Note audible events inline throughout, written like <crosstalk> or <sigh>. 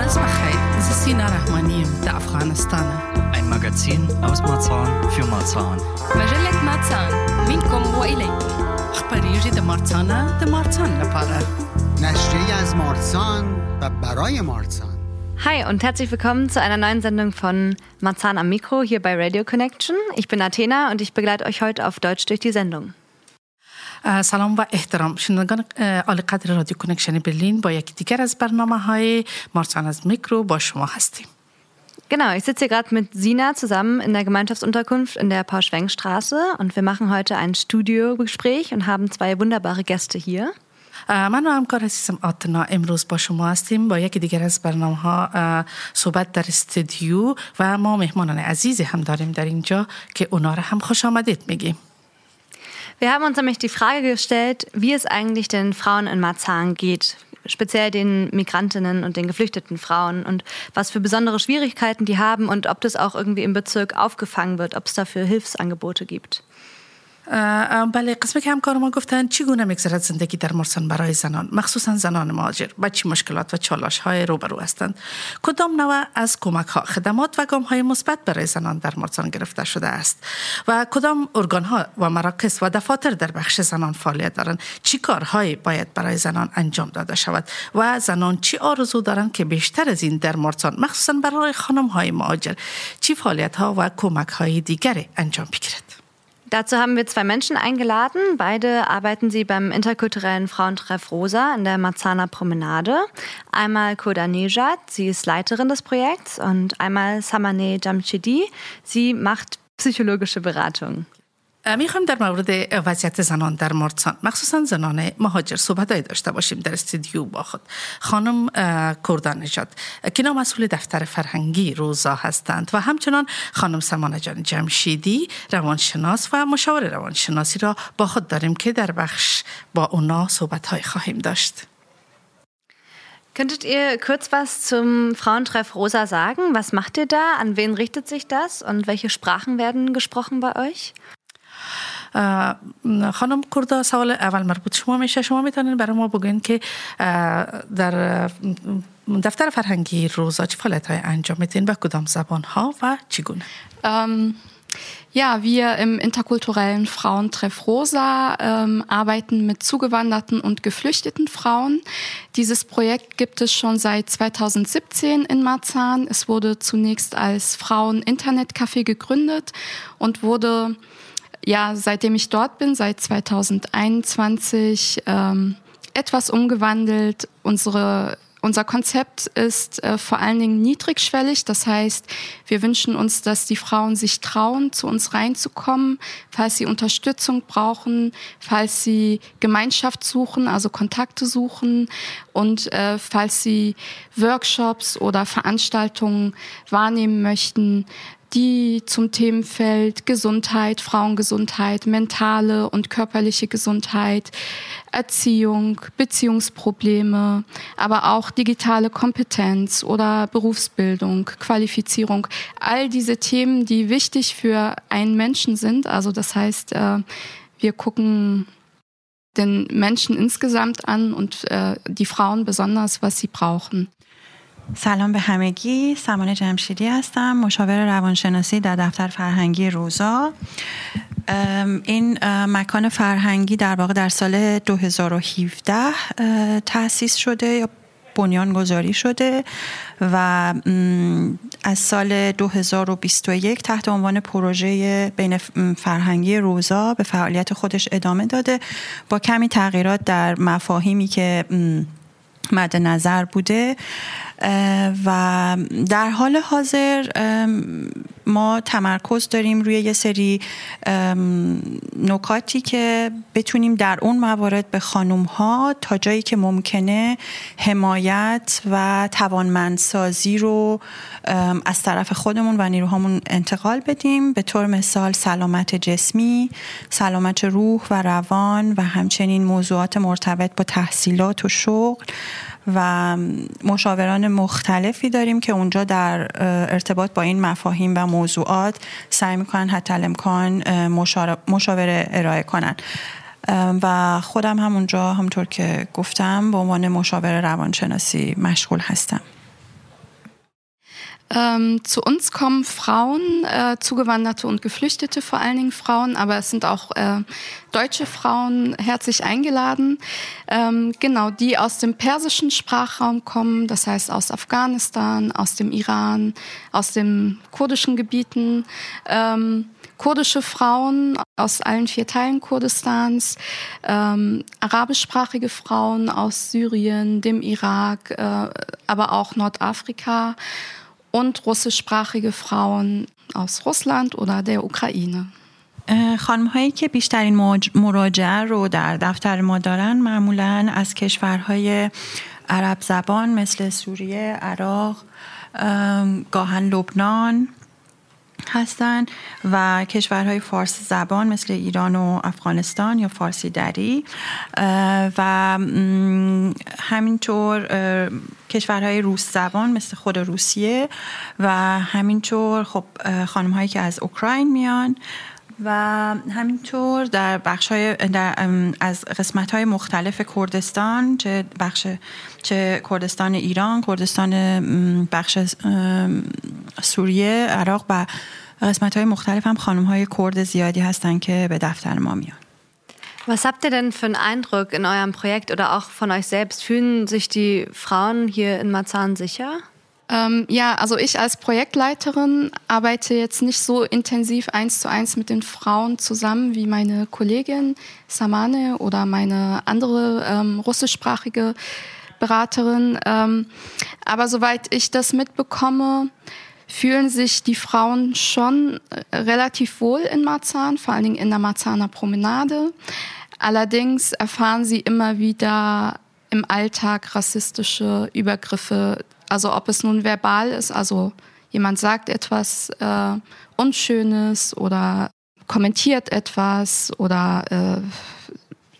ورز بخیر زه سینا رحمانی یم د افغانستان Ein Magazin aus Marzahn für Marzahn. مجلة ماتسان منكم وإليكم خبریږي د مارڅانه د مارڅان لپاره نشریه از مارسان و برای مارسان Hi und herzlich willkommen zu einer neuen Sendung von Marzahn am Mikro hier bei Radio Connection. Ich bin Athena und ich begleite euch heute auf Deutsch durch die Sendung. اه، سلام و احترام شنوندگان اه، عالی قدر رادیو کنکشن برلین با یکی دیگر از برنامه های مارسان از میکرو با شما هستیم Genau, ich sitze hier gerade mit Sina zusammen in der Gemeinschaftsunterkunft in der Pauschwenk-Straße und wir machen heute ein Studiogespräch und haben zwei wunderbare Gäste hier. اه، من و همکار عزیزم آتنا امروز با شما هستیم با یکی دیگر از برنامه ها اه، صحبت در استودیو و ما مهمانان عزیزی هم داریم در اینجا که اونا را هم خوش آمدید میگیم wir haben uns nämlich die Frage gestellt, wie es eigentlich den Frauen in Marzahn geht, speziell den Migrantinnen und den geflüchteten Frauen und was für besondere Schwierigkeiten die haben und ob das auch irgendwie im Bezirk aufgefangen wird, ob es dafür Hilfsangebote gibt. بله قسمی که همکار ما گفتن چگونه میگذرد زندگی در مرسان برای زنان؟ مخصوصا زنان مهاجر و چی مشکلات و چالش های روبرو هستند؟ کدام نوع از کمک ها خدمات و گام های مثبت برای زنان در مرسان گرفته شده است؟ و کدام ارگان ها و مراکز و دفاتر در بخش زنان فعالیت دارند؟ چی کارهایی باید برای زنان انجام داده شود؟ و زنان چی آرزو دارند که بیشتر از این در مرسان مخصوصا برای خانم های مهاجر چی فعالیت ها و کمک های دیگری انجام بگیرد؟ Dazu haben wir zwei Menschen eingeladen. Beide arbeiten sie beim interkulturellen Frauentreff Rosa in der Marzahner Promenade. Einmal Koda Nejad, sie ist Leiterin des Projekts, und einmal Samane Jamshidi, sie macht psychologische Beratung. میخوایم در مورد وضعیت زنان در مارسان مخصوصا زنان مهاجر صحبت داشته باشیم در استودیو با خود خانم اه، کردان نژاد که نام مسئول دفتر فرهنگی روزا هستند و همچنان خانم سمانه جان جمشیدی روانشناس و مشاور روانشناسی را با خود داریم که در بخش با اونا صحبت های خواهیم داشت Könntet ihr kurz was zum Frauentreff Rosa sagen? Was macht ihr da? An wen richtet sich das? Und welche Sprachen werden gesprochen bei euch? اه، خانم کردا سوال اول مربوط شما میشه شما میتونین برای ما بگوین که اه، در اه، دفتر فرهنگی روزا چه فعالیت های انجام میدین به کدام زبان ها و چگونه Ähm, ja, wir im interkulturellen Frauentreff Rosa ähm, arbeiten mit zugewanderten und geflüchteten Frauen. Dieses Projekt gibt es schon seit 2017 in Marzahn. Es wurde zunächst als Frauen-Internetcafé gegründet und wurde, ja, seitdem ich dort bin, seit 2021, ähm, etwas umgewandelt. Unsere unser Konzept ist äh, vor allen Dingen niedrigschwellig. Das heißt, wir wünschen uns, dass die Frauen sich trauen, zu uns reinzukommen, falls sie Unterstützung brauchen, falls sie Gemeinschaft suchen, also Kontakte suchen und äh, falls sie Workshops oder Veranstaltungen wahrnehmen möchten, die zum Themenfeld Gesundheit, Frauengesundheit, mentale und körperliche Gesundheit, Erziehung, Beziehungsprobleme, aber auch digitale Kompetenz oder Berufsbildung, Qualifizierung, all diese Themen, die wichtig für einen Menschen sind. Also das heißt, äh, wir gucken den Menschen insgesamt an und äh, die Frauen besonders, was sie brauchen. سلام به همگی. سمانه جمشیدی هستم مشاور روانشناسی در دفتر فرهنگی روزا. این مکان فرهنگی در واقع در سال 2017 اه، تأسیس شده یا بنیان گذاری شده و از سال 2021 تحت عنوان پروژه بین فرهنگی روزا به فعالیت خودش ادامه داده. با کمی تغییرات در مفاهیمی که مد نظر بوده و در حال حاضر ما تمرکز داریم روی یه سری نکاتی که بتونیم در اون موارد به خانوم ها تا جایی که ممکنه حمایت و توانمندسازی رو از طرف خودمون و نیروهامون انتقال بدیم. به طور مثال سلامت جسمی سلامت روح و روان و همچنین موضوعات مرتبط با تحصیلات و شغل. و مشاوران مختلفی داریم که اونجا در ارتباط با این مفاهیم و موضوعات سعی می‌کنن حتی الامکان مشاوره ارائه کنن. و خودم هم اونجا همطور که گفتم به عنوان مشاور روانشناسی مشغول هستم. Ähm, zu uns kommen Frauen, äh, Zugewanderte und Geflüchtete, vor allen Dingen Frauen, aber es sind auch äh, deutsche Frauen herzlich eingeladen, ähm, genau, die aus dem persischen Sprachraum kommen, das heißt aus Afghanistan, aus dem Iran, aus den kurdischen Gebieten. Ähm, kurdische Frauen aus allen vier Teilen Kurdistans, ähm, arabischsprachige Frauen aus Syrien, dem Irak, äh, aber auch Nordafrika und russischsprachige Frauen aus Russland oder der Ukraine. خانم هایی که بیشترین مراجعه رو در دفتر ما دارن معمولا از کشورهای عرب زبان مثل سوریه، عراق، گاهن لبنان هستند و کشورهای فارسی زبان مثل ایران و افغانستان یا فارسی دری. و همینطور کشورهای روس زبان مثل خود روسیه و همینطور خب خانم هایی که از اوکراین میان. و همینطور در بخش های از قسمت های مختلف کردستان چه بخش چه کردستان ایران کردستان بخش سوریه عراق و قسمت های مختلف هم خانم های کرد زیادی هستن که به دفتر ما میان Was habt ihr denn für einen Eindruck in eurem Projekt oder auch von euch selbst? Fühlen sich die Frauen hier in Marzahn sicher? Ähm, ja, also ich als Projektleiterin arbeite jetzt nicht so intensiv eins zu eins mit den Frauen zusammen wie meine Kollegin Samane oder meine andere ähm, russischsprachige Beraterin. Ähm, aber soweit ich das mitbekomme, fühlen sich die Frauen schon äh, relativ wohl in Marzahn, vor allen Dingen in der Marzahner Promenade. Allerdings erfahren sie immer wieder im Alltag rassistische Übergriffe also ob es nun verbal ist, also jemand sagt etwas äh, Unschönes oder kommentiert etwas oder äh,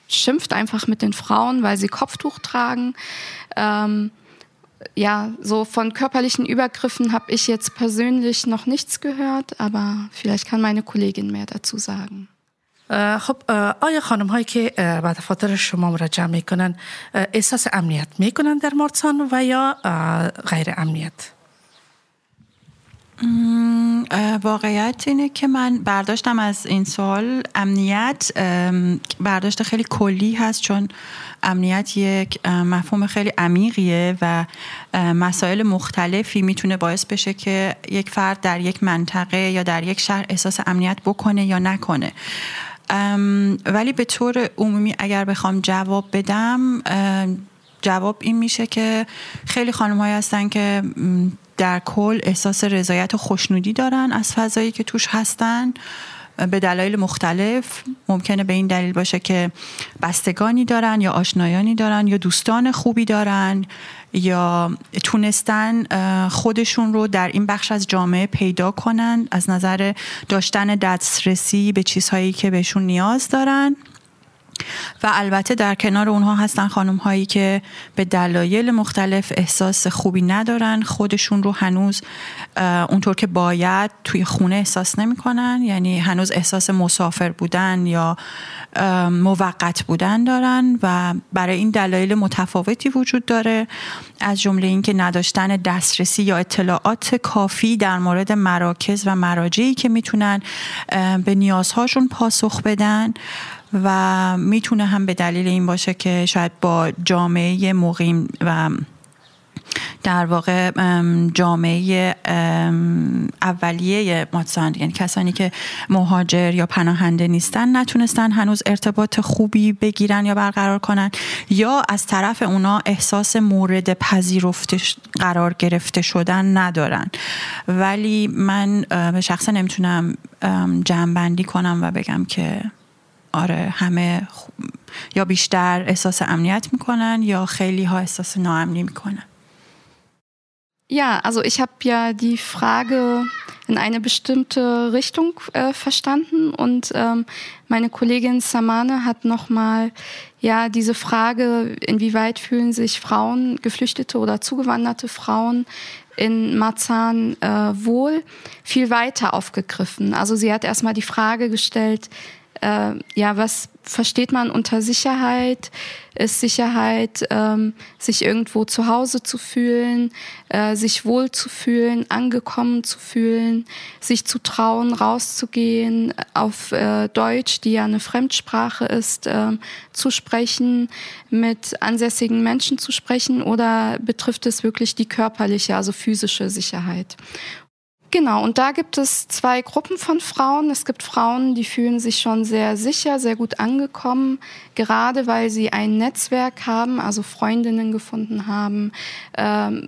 schimpft einfach mit den Frauen, weil sie Kopftuch tragen. Ähm, ja, so von körperlichen Übergriffen habe ich jetzt persönlich noch nichts gehört, aber vielleicht kann meine Kollegin mehr dazu sagen. خب آیا خانم هایی که به دفاتر شما مراجعه می‌کنن احساس امنیت می‌کنن در مارسان و یا غیر امنیت؟ واقعیت اینه که من برداشتم از این سال امنیت برداشت خیلی کلی هست چون امنیت یک مفهوم خیلی عمیقیه و مسائل مختلفی می‌تونه باعث بشه که یک فرد در یک منطقه یا در یک شهر احساس امنیت بکنه یا نکنه. ولی به طور عمومی اگر بخوام جواب بدم جواب این میشه که خیلی خانم هستن که در کل احساس رضایت و خوشنودی دارن از فضایی که توش هستن. به دلایل مختلف. ممکنه به این دلیل باشه که بستگانی دارن یا آشنایانی دارن یا دوستان خوبی دارن. یا تونستن خودشون رو در این بخش از جامعه پیدا کنن از نظر داشتن دسترسی به چیزهایی که بهشون نیاز دارن. و البته در کنار اونها هستن خانم هایی که به دلایل مختلف احساس خوبی ندارن. خودشون رو هنوز اونطور که باید توی خونه احساس نمی‌کنن. یعنی هنوز احساس مسافر بودن یا موقت بودن دارن و برای این دلایل متفاوتی وجود داره. از جمله اینکه نداشتن دسترسی یا اطلاعات کافی در مورد مراکز و مراجعی که می‌تونن به نیازهاشون پاسخ بدن. و می‌تونه هم به دلیل این باشه که شاید با جامعه مقیم و در واقع جامعه اولیه ماتساند یعنی کسانی که مهاجر یا پناهنده نیستن نتونستن هنوز ارتباط خوبی بگیرن یا برقرار کنن یا از طرف اونا احساس مورد پذیرفته قرار گرفته شدن ندارن. ولی من به شخصا نمی‌تونم جمعبندی کنم و بگم که آره همه یا بیشتر احساس امنیت میکنن یا خیلی ها احساس ناامنی میکنن Ja, also ich habe ja die Frage in eine bestimmte Richtung äh, verstanden und ähm, meine Kollegin Samane hat nochmal ja diese Frage, inwieweit fühlen sich Frauen, Geflüchtete oder zugewanderte Frauen in Marzahn äh, wohl, viel weiter aufgegriffen. Also sie hat erstmal die Frage gestellt, äh, ja, was versteht man unter Sicherheit? Ist Sicherheit, ähm, sich irgendwo zu Hause zu fühlen, äh, sich wohl zu fühlen, angekommen zu fühlen, sich zu trauen, rauszugehen, auf äh, Deutsch, die ja eine Fremdsprache ist, äh, zu sprechen, mit ansässigen Menschen zu sprechen oder betrifft es wirklich die körperliche, also physische Sicherheit? Genau, und da gibt es zwei Gruppen von Frauen. Es gibt Frauen, die fühlen sich schon sehr sicher, sehr gut angekommen, gerade weil sie ein Netzwerk haben, also Freundinnen gefunden haben, ähm,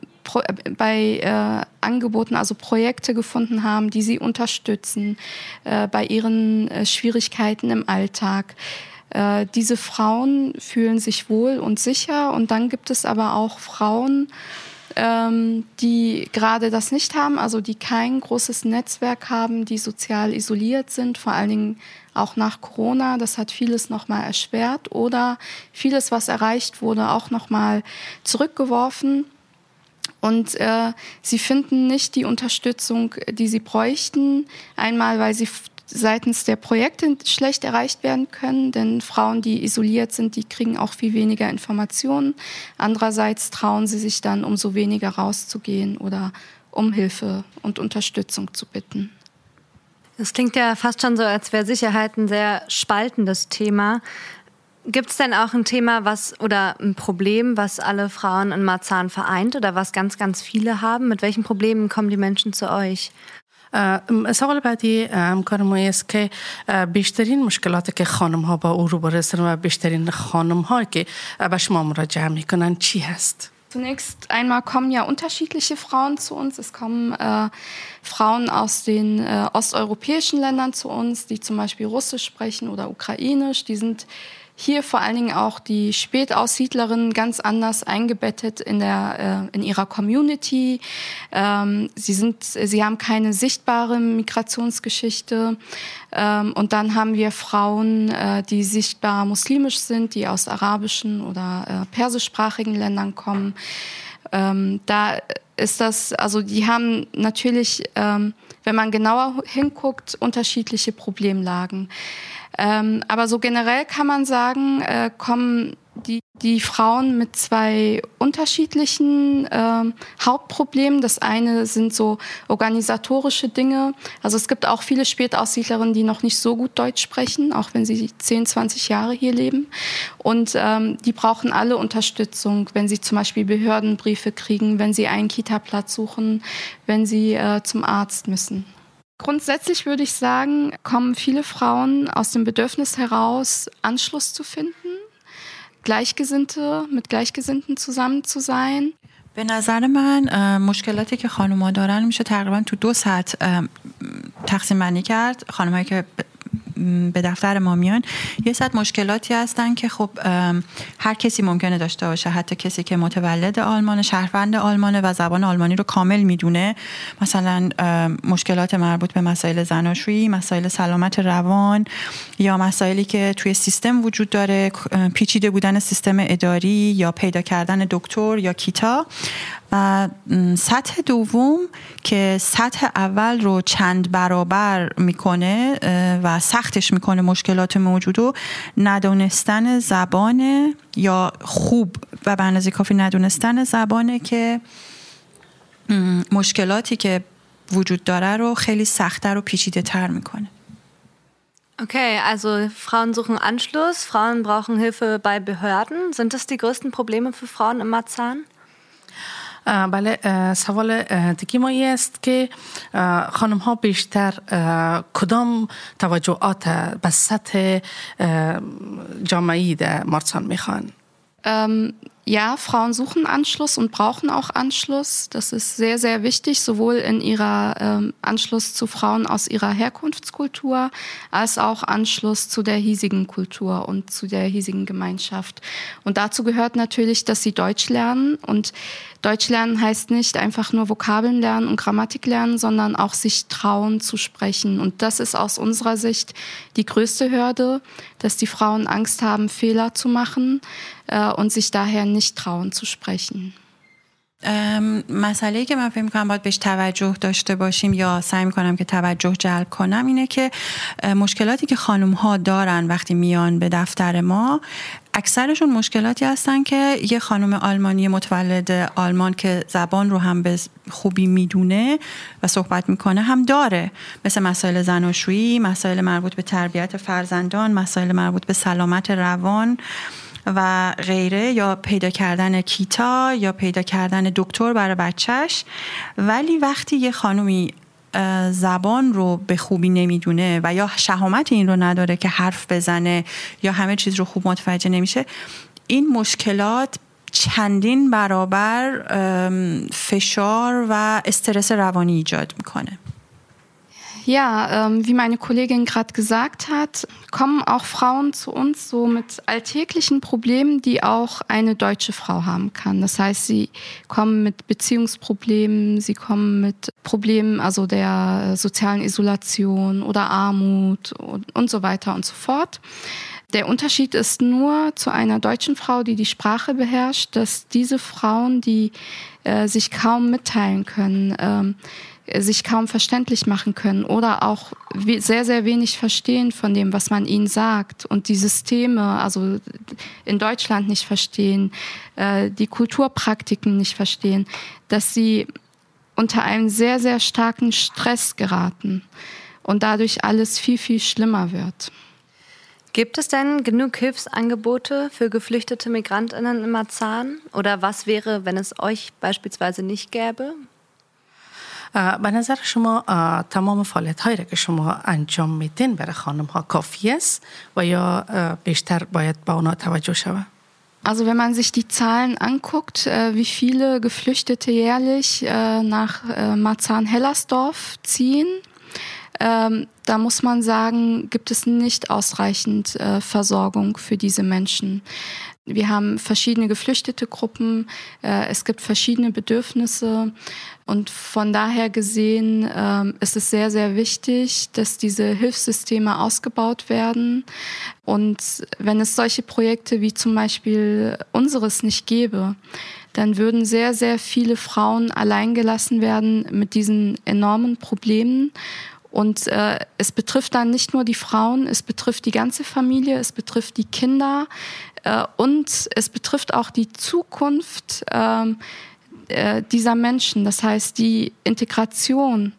bei äh, Angeboten, also Projekte gefunden haben, die sie unterstützen äh, bei ihren äh, Schwierigkeiten im Alltag. Äh, diese Frauen fühlen sich wohl und sicher und dann gibt es aber auch Frauen, ähm, die gerade das nicht haben, also die kein großes Netzwerk haben, die sozial isoliert sind, vor allen Dingen auch nach Corona. Das hat vieles nochmal erschwert oder vieles, was erreicht wurde, auch nochmal zurückgeworfen. Und äh, sie finden nicht die Unterstützung, die sie bräuchten. Einmal, weil sie seitens der Projekte schlecht erreicht werden können, denn Frauen, die isoliert sind, die kriegen auch viel weniger Informationen. Andererseits trauen sie sich dann umso weniger rauszugehen oder um Hilfe und Unterstützung zu bitten. Das klingt ja fast schon so, als wäre Sicherheit ein sehr spaltendes Thema. Gibt es denn auch ein Thema, was oder ein Problem, was alle Frauen in Marzahn vereint oder was ganz, ganz viele haben? Mit welchen Problemen kommen die Menschen zu euch? سوال بعدی همکار ما است که بیشترین مشکلاتی که خانم ها با او روبرو هستند و بیشترین خانم ها که به شما مراجعه می‌کنن چی هست؟ Zunächst einmal kommen ja unterschiedliche Frauen zu uns. Es kommen äh, Frauen aus den äh, osteuropäischen Ländern zu uns, die zum Beispiel Russisch sprechen oder Ukrainisch. Die sind hier vor allen Dingen auch die Spätaussiedlerinnen ganz anders eingebettet in der äh, in ihrer Community. Ähm, sie sind sie haben keine sichtbare Migrationsgeschichte ähm, und dann haben wir Frauen, äh, die sichtbar muslimisch sind, die aus arabischen oder äh, persischsprachigen Ländern kommen. Ähm, da ist das also die haben natürlich, ähm, wenn man genauer hinguckt, unterschiedliche Problemlagen. Ähm, aber so generell kann man sagen, äh, kommen die, die Frauen mit zwei unterschiedlichen äh, Hauptproblemen. Das eine sind so organisatorische Dinge. Also es gibt auch viele Spätaussiedlerinnen, die noch nicht so gut Deutsch sprechen, auch wenn sie 10, 20 Jahre hier leben. Und ähm, die brauchen alle Unterstützung, wenn sie zum Beispiel Behördenbriefe kriegen, wenn sie einen Kita-Platz suchen, wenn sie äh, zum Arzt müssen. Grundsätzlich würde ich sagen, kommen viele Frauen aus dem Bedürfnis heraus, Anschluss zu finden, Gleichgesinnte mit Gleichgesinnten zusammen zu sein. به نظر من مشکلاتی که خانوما دارن میشه تقریبا تو دو سطح تقسیم بندی کرد خانمایی که به دفتر ما میان. یه صد مشکلاتی هستن که خب هر کسی ممکنه داشته باشه. حتی کسی که متولد آلمان شهروند آلمانه و زبان آلمانی رو کامل می‌دونه. مثلا مشکلات مربوط به مسائل زناشویی مسائل سلامت روان یا مسائلی که توی سیستم وجود داره پیچیده بودن سیستم اداری یا پیدا کردن دکتر یا کیتا. و سطح دوم که سطح اول رو چند برابر می‌کنه و سختش می‌کنه مشکلات موجود و ندونستن زبان یا خوب و به اندازه کافی ندونستن زبانه که مشکلاتی که وجود داره رو خیلی سختتر و پیچیده تر می‌کنه Okay, also Frauen suchen Anschluss, Frauen brauchen Hilfe bei Behörden. Sind das die größten Probleme für Frauen im Marzahn? بله سوال دیگه ما است که خانم ها بیشتر کدام توجهات به سطح جامعی در مارسان میخوان ja, Frauen suchen Anschluss und brauchen auch Anschluss. Das ist sehr, sehr wichtig, sowohl in ihrer ähm, Anschluss zu Frauen aus ihrer Herkunftskultur als auch Anschluss zu der hiesigen Kultur und zu der hiesigen Gemeinschaft. Und dazu gehört natürlich, dass sie Deutsch lernen. Und Deutsch lernen heißt nicht einfach nur Vokabeln lernen und Grammatik lernen, sondern auch sich trauen zu sprechen. Und das ist aus unserer Sicht die größte Hürde, dass die Frauen Angst haben, Fehler zu machen äh, und sich daher nicht trauen zu sprechen. مسئله که من فکر می‌کنم باید بهش توجه داشته باشیم یا سعی می‌کنم که توجه جلب کنم اینه که مشکلاتی که خانم ها دارن وقتی میان به دفتر ما اکثرشون مشکلاتی هستن که یه خانم آلمانی متولد آلمان که زبان رو هم به خوبی می‌دونه و صحبت می‌کنه هم داره. مثل مسائل زناشویی مسائل مربوط به تربیت فرزندان مسائل مربوط به سلامت روان. و غیره یا پیدا کردن کیتا یا پیدا کردن دکتر برای بچهش. ولی وقتی یه خانومی زبان رو به خوبی نمی‌دونه و یا شهامت این رو نداره که حرف بزنه یا همه چیز رو خوب متوجه نمیشه این مشکلات چندین برابر فشار و استرس روانی ایجاد می‌کنه. Ja, ähm, wie meine Kollegin gerade gesagt hat, kommen auch Frauen zu uns so mit alltäglichen Problemen, die auch eine deutsche Frau haben kann. Das heißt, sie kommen mit Beziehungsproblemen, sie kommen mit Problemen, also der sozialen Isolation oder Armut und, und so weiter und so fort. Der Unterschied ist nur zu einer deutschen Frau, die die Sprache beherrscht, dass diese Frauen, die äh, sich kaum mitteilen können, ähm, sich kaum verständlich machen können oder auch sehr, sehr wenig verstehen von dem, was man ihnen sagt und die Systeme, also in Deutschland nicht verstehen, äh, die Kulturpraktiken nicht verstehen, dass sie unter einen sehr, sehr starken Stress geraten und dadurch alles viel, viel schlimmer wird. Gibt es denn genug Hilfsangebote für geflüchtete Migrantinnen in Marzahn? Oder was wäre, wenn es euch beispielsweise nicht gäbe? به نظر شما تمام فعالیت هایی را که شما انجام میدین برای خانم ها کافی است و یا بیشتر باید با اونا توجه شود؟ Also wenn man sich die Zahlen anguckt, wie viele Geflüchtete jährlich nach Marzahn-Hellersdorf ziehen, ähm, da muss man sagen, gibt es nicht ausreichend Versorgung für diese Menschen. Wir haben verschiedene geflüchtete Gruppen, äh, es gibt verschiedene Bedürfnisse und von daher gesehen äh, ist es sehr, sehr wichtig, dass diese Hilfssysteme ausgebaut werden. Und wenn es solche Projekte wie zum Beispiel unseres nicht gäbe, dann würden sehr, sehr viele Frauen alleingelassen werden mit diesen enormen Problemen. Und äh, es betrifft dann nicht nur die Frauen, es betrifft die ganze Familie, es betrifft die Kinder und es betrifft auch die Zukunft ähm, äh, dieser Menschen. Das heißt, die Integration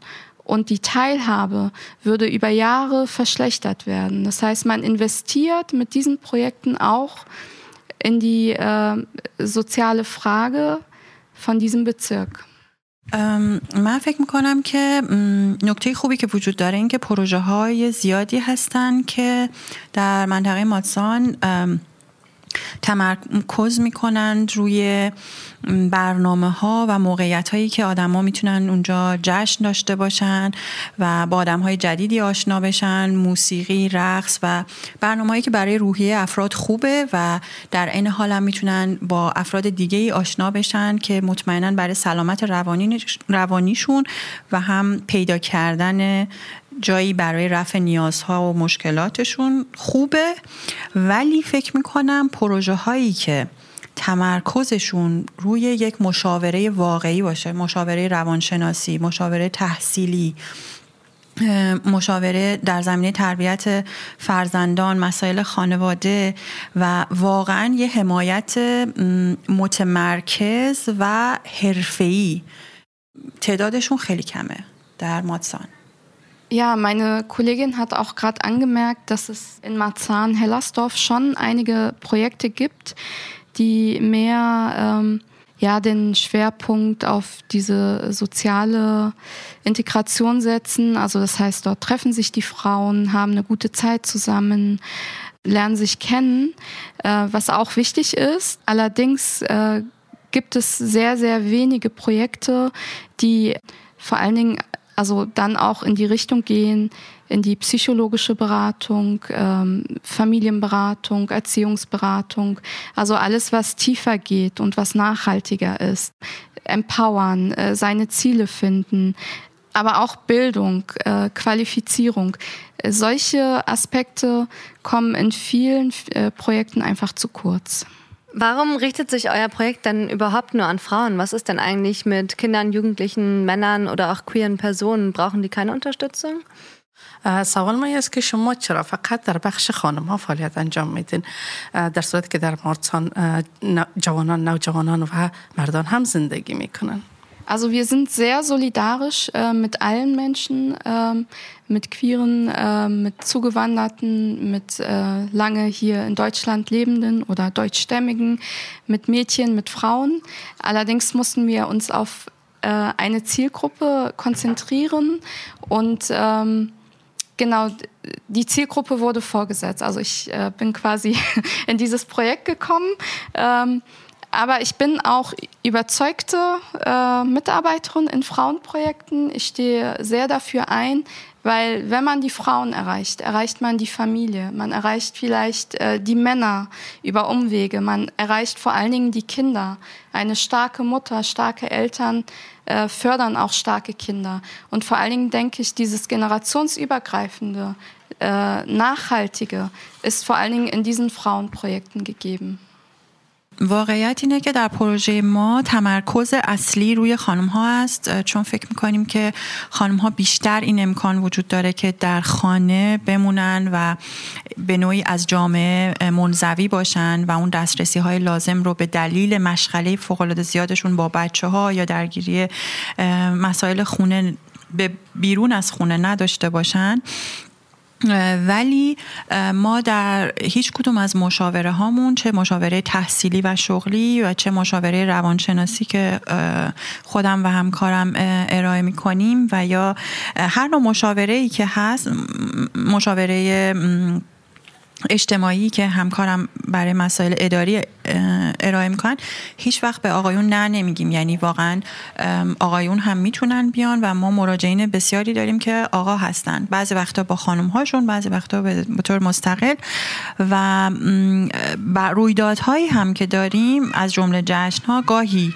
und die Teilhabe würde über Jahre verschlechtert werden. Das heißt, man investiert mit diesen Projekten auch in die äh, soziale Frage von diesem Bezirk. من فکر میکنم که نکته خوبی که وجود داره این که پروژه های زیادی هستن که در منطقه ماتسان تمرکز می‌کنند روی برنامه ها و موقعیت هایی که آدما می‌تونن اونجا جشن داشته باشن و با آدم های جدیدی آشنا بشن موسیقی رقص و برنامه هایی که برای روحیه افراد خوبه و در این حال هم می‌تونن با افراد دیگه ای آشنا بشن که مطمئنا برای سلامت روانی روانیشون و هم پیدا کردن جایی برای رفع نیازها و مشکلاتشون خوبه ولی فکر می‌کنم پروژه هایی که تمرکزشون روی یک مشاوره واقعی باشه مشاوره روانشناسی مشاوره تحصیلی مشاوره در زمینه تربیت فرزندان مسائل خانواده و واقعا یه حمایت متمرکز و حرفه‌ای. تعدادشون خیلی کمه در مادسان. Ja, meine Kollegin hat auch gerade angemerkt, dass es in Marzahn-Hellersdorf schon einige Projekte gibt, die mehr ähm, ja den Schwerpunkt auf diese soziale Integration setzen. Also das heißt, dort treffen sich die Frauen, haben eine gute Zeit zusammen, lernen sich kennen, äh, was auch wichtig ist. Allerdings äh, gibt es sehr, sehr wenige Projekte, die vor allen Dingen also dann auch in die Richtung gehen, in die psychologische Beratung, ähm, Familienberatung, Erziehungsberatung, also alles, was tiefer geht und was nachhaltiger ist. Empowern, äh, seine Ziele finden, aber auch Bildung, äh, Qualifizierung. Solche Aspekte kommen in vielen äh, Projekten einfach zu kurz. Warum richtet sich euer Projekt denn überhaupt nur an Frauen? Was ist denn eigentlich mit Kindern, Jugendlichen, Männern oder auch queeren Personen? Brauchen die keine Unterstützung? سوال ما است که شما چرا فقط در بخش خانم ها فعالیت انجام میدین در صورت که در مارسان جوانان نوجوانان و مردان هم زندگی میکنن also wir sind sehr solidarisch äh, mit allen Menschen, äh, mit Queeren, äh, mit Zugewanderten, mit äh, lange hier in Deutschland lebenden oder deutschstämmigen, mit Mädchen, mit Frauen. Allerdings mussten wir uns auf äh, eine Zielgruppe konzentrieren und ähm, genau die Zielgruppe wurde vorgesetzt. Also ich äh, bin quasi <laughs> in dieses Projekt gekommen. Ähm, aber ich bin auch überzeugte äh, Mitarbeiterin in Frauenprojekten. Ich stehe sehr dafür ein, weil wenn man die Frauen erreicht, erreicht man die Familie, man erreicht vielleicht äh, die Männer über Umwege, man erreicht vor allen Dingen die Kinder. Eine starke Mutter, starke Eltern äh, fördern auch starke Kinder. Und vor allen Dingen denke ich, dieses generationsübergreifende, äh, nachhaltige ist vor allen Dingen in diesen Frauenprojekten gegeben. واقعیت اینه که در پروژه ما تمرکز اصلی روی خانم ها است چون فکر می‌کنیم که خانم ها بیشتر این امکان وجود داره که در خانه بمونن و به نوعی از جامعه منزوی باشن و اون دسترسی های لازم رو به دلیل مشغله فوق زیادشون با بچه ها یا درگیری مسائل خونه به بیرون از خونه نداشته باشن. ولی ما در هیچ کدوم از مشاوره هامون چه مشاوره تحصیلی و شغلی و چه مشاوره روانشناسی که خودم و همکارم ارائه می کنیم و یا هر نوع مشاوره ای که هست مشاوره اجتماعی که همکارم برای مسائل اداری ارائه می‌کنن هیچ وقت به آقایون نه نمیگیم. یعنی واقعا آقایون هم می‌تونن بیان و ما مراجعین بسیاری داریم که آقا هستن. بعضی وقتا با خانم هاشون بعضی وقتا به طور مستقل. و رویدادهایی هم که داریم از جمله جشن ها گاهی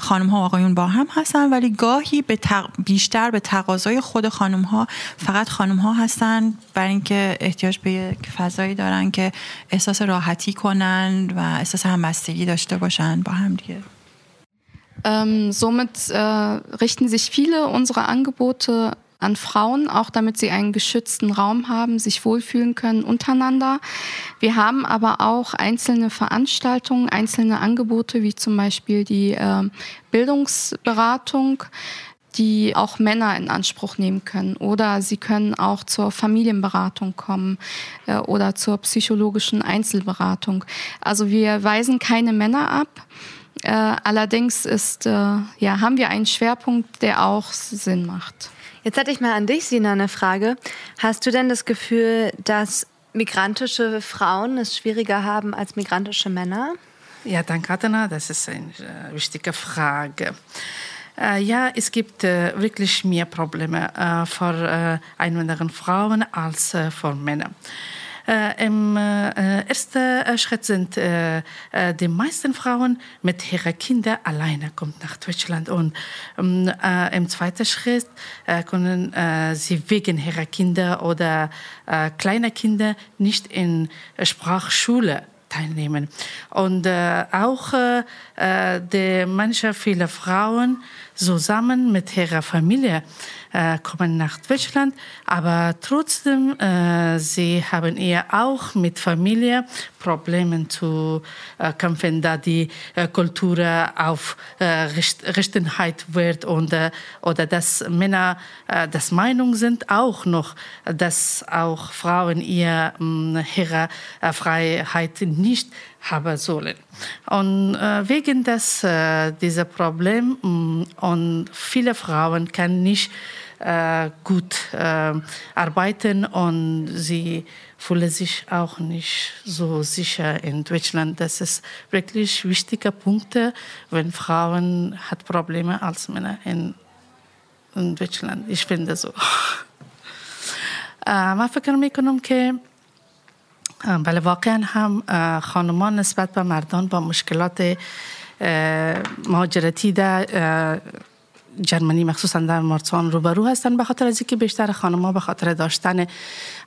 خانم ها و آقایون با هم هستن ولی گاهی به بیشتر به تقاضای خود خانم ها فقط خانم ها هستن برای اینکه احتیاج به یک فضایی دارن که احساس راحتی کنن و احساس همبستگی داشته باشن با هم دیگه. Ähm, somit äh, richten sich viele unserer Angebote an Frauen, auch damit sie einen geschützten Raum haben, sich wohlfühlen können untereinander. Wir haben aber auch einzelne Veranstaltungen, einzelne Angebote, wie zum Beispiel die äh, Bildungsberatung die auch Männer in Anspruch nehmen können. Oder sie können auch zur Familienberatung kommen äh, oder zur psychologischen Einzelberatung. Also wir weisen keine Männer ab. Äh, allerdings ist, äh, ja, haben wir einen Schwerpunkt, der auch Sinn macht. Jetzt hatte ich mal an dich, Sina, eine Frage. Hast du denn das Gefühl, dass migrantische Frauen es schwieriger haben als migrantische Männer? Ja, danke, Adana. Das ist eine äh, wichtige Frage. Äh, ja, es gibt äh, wirklich mehr Probleme äh, für äh, einwandernden Frauen als äh, für Männer. Im äh, ersten Schritt sind die meisten Frauen mit ihren Kindern alleine kommt nach Deutschland und ähm, im zweiten Schritt können sie wegen ihrer Kinder oder kleiner Kinder nicht in Sprachschule teilnehmen. Und äh, auch äh, die manche viele Frauen zusammen mit ihrer Familie äh, kommen nach Deutschland, aber trotzdem äh, sie haben eher auch mit Familie Probleme zu äh, kämpfen, da die äh, Kultur auf äh, Richtenheit wird und äh, oder dass Männer äh, das Meinung sind auch noch, dass auch Frauen ihr, äh, ihre Freiheit nicht haben sollen. Und äh, wegen des äh, dieser Problem mm, und viele Frauen können nicht äh, gut äh, arbeiten und sie fühlen sich auch nicht so sicher in Deutschland. Das ist wirklich wichtige Punkte, wenn Frauen hat Probleme als Männer in, in Deutschland. Ich finde so. من فکر میکنم که بله واقعا هم خانمان نسبت به مردان با مشکلات مهاجرتی در جرمنی مخصوصا در مارسان روبرو هستند به خاطر از اینکه بیشتر خانم‌ها به خاطر داشتن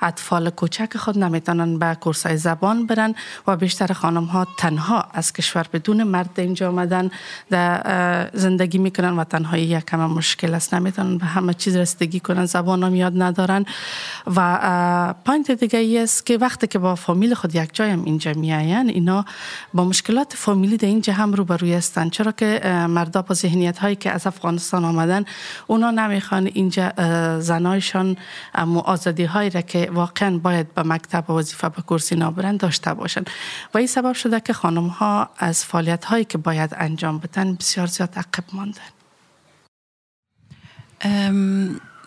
اطفال کوچک خود نمی‌تونن به کورسای زبان برن و بیشتر خانم ها تنها از کشور بدون مرد اینجا آمدن در زندگی می‌کنن و تنهایی یک کم مشکل است. نمی‌تونن به همه چیز رسیدگی کنن زبان هم یاد ندارن و پوینت دیگه ای است که وقتی که با فامیل خود یک جای هم اینجا میاین اینا با مشکلات فامیلی در اینجا هم روبروی هستند. چرا که مردا با ذهنیت هایی که از افغانستان آمدن اونا نمی‌خوان اینجا زنایشان آزادی هایی را که واقعا باید به مکتب و وظیفه به کرسی نابرن داشته باشن. و این سبب شده که خانم ها از فعالیت هایی که باید انجام بدن بسیار زیاد عقب ماندن.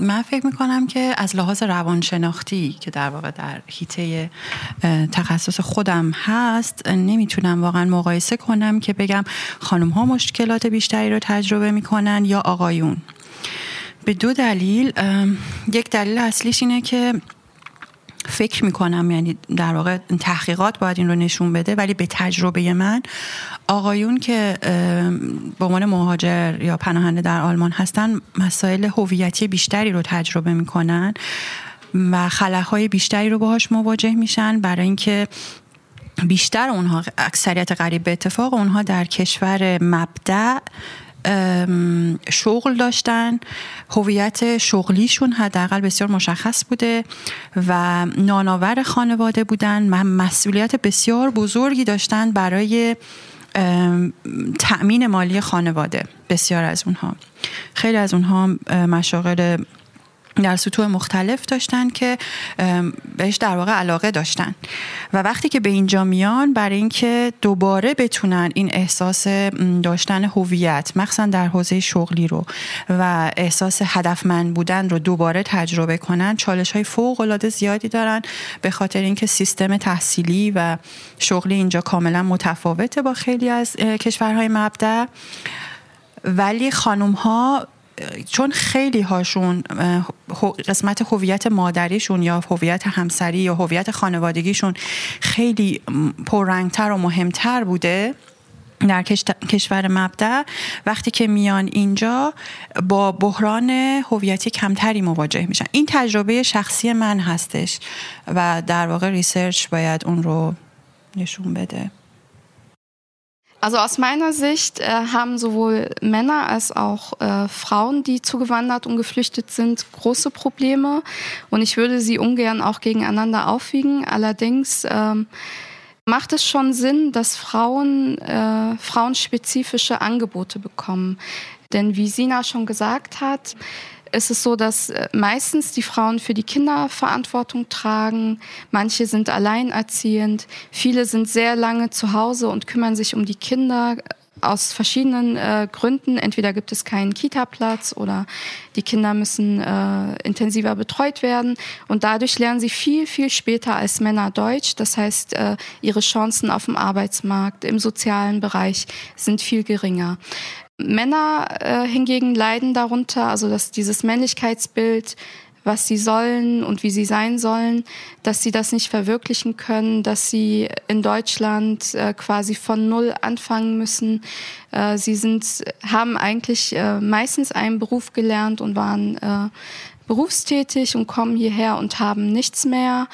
من فکر می‌کنم که از لحاظ روانشناختی که در واقع در حیطه تخصص خودم هست نمی‌تونم واقعا مقایسه کنم که بگم خانم ها مشکلات بیشتری رو تجربه می‌کنن یا آقایون. به دو دلیل یک دلیل اصلیش اینه که فکر می‌کنم یعنی در واقع تحقیقات باید این رو نشون بده ولی به تجربه من آقایون که به عنوان مهاجر یا پناهنده در آلمان هستن مسائل هویتی بیشتری رو تجربه می‌کنن و خلاهای بیشتری رو باهاش مواجه میشن برای اینکه بیشتر اونها اکثریت قریب به اتفاق اونها در کشور مبدع شغل داشتن. هویت شغلیشون حداقل بسیار مشخص بوده و ناناور خانواده بودن مسئولیت بسیار بزرگی داشتن برای تأمین مالی خانواده بسیار از اونها. خیلی از اونها مشاغل در سطوح مختلف داشتن که بهش در واقع علاقه داشتن. و وقتی که به اینجا میان برای اینکه دوباره بتونن این احساس داشتن هویت مخصوصا در حوزه شغلی رو و احساس هدفمند بودن رو دوباره تجربه کنن چالش های فوق العاده زیادی دارن. به خاطر اینکه سیستم تحصیلی و شغلی اینجا کاملا متفاوته با خیلی از کشورهای مبدع ولی خانم ها چون خیلی هاشون قسمت هویت مادریشون یا هویت همسری یا هویت خانوادگیشون خیلی پررنگتر و مهمتر بوده در کشور مبدع وقتی که میان اینجا با بحران هویتی کمتری مواجه میشن. این تجربه شخصی من هستش و در واقع ریسرچ باید اون رو نشون بده. Also aus meiner Sicht äh, haben sowohl Männer als auch äh, Frauen, die zugewandert und geflüchtet sind, große Probleme. Und ich würde sie ungern auch gegeneinander aufwiegen. Allerdings ähm, macht es schon Sinn, dass Frauen äh, frauenspezifische Angebote bekommen. Denn wie Sina schon gesagt hat, ist es so, dass äh, meistens die Frauen für die Kinder Verantwortung tragen. Manche sind alleinerziehend. Viele sind sehr lange zu Hause und kümmern sich um die Kinder aus verschiedenen äh, Gründen. Entweder gibt es keinen Kita-Platz oder die Kinder müssen äh, intensiver betreut werden. Und dadurch lernen sie viel, viel später als Männer Deutsch. Das heißt, äh, ihre Chancen auf dem Arbeitsmarkt, im sozialen Bereich sind viel geringer. Männer äh, hingegen leiden darunter, also dass dieses Männlichkeitsbild, was sie sollen und wie sie sein sollen, dass sie das nicht verwirklichen können, dass sie in Deutschland äh, quasi von Null anfangen müssen. Äh, sie sind, haben eigentlich äh, meistens einen Beruf gelernt und waren äh, berufstätig und kommen hierher und haben nichts mehr.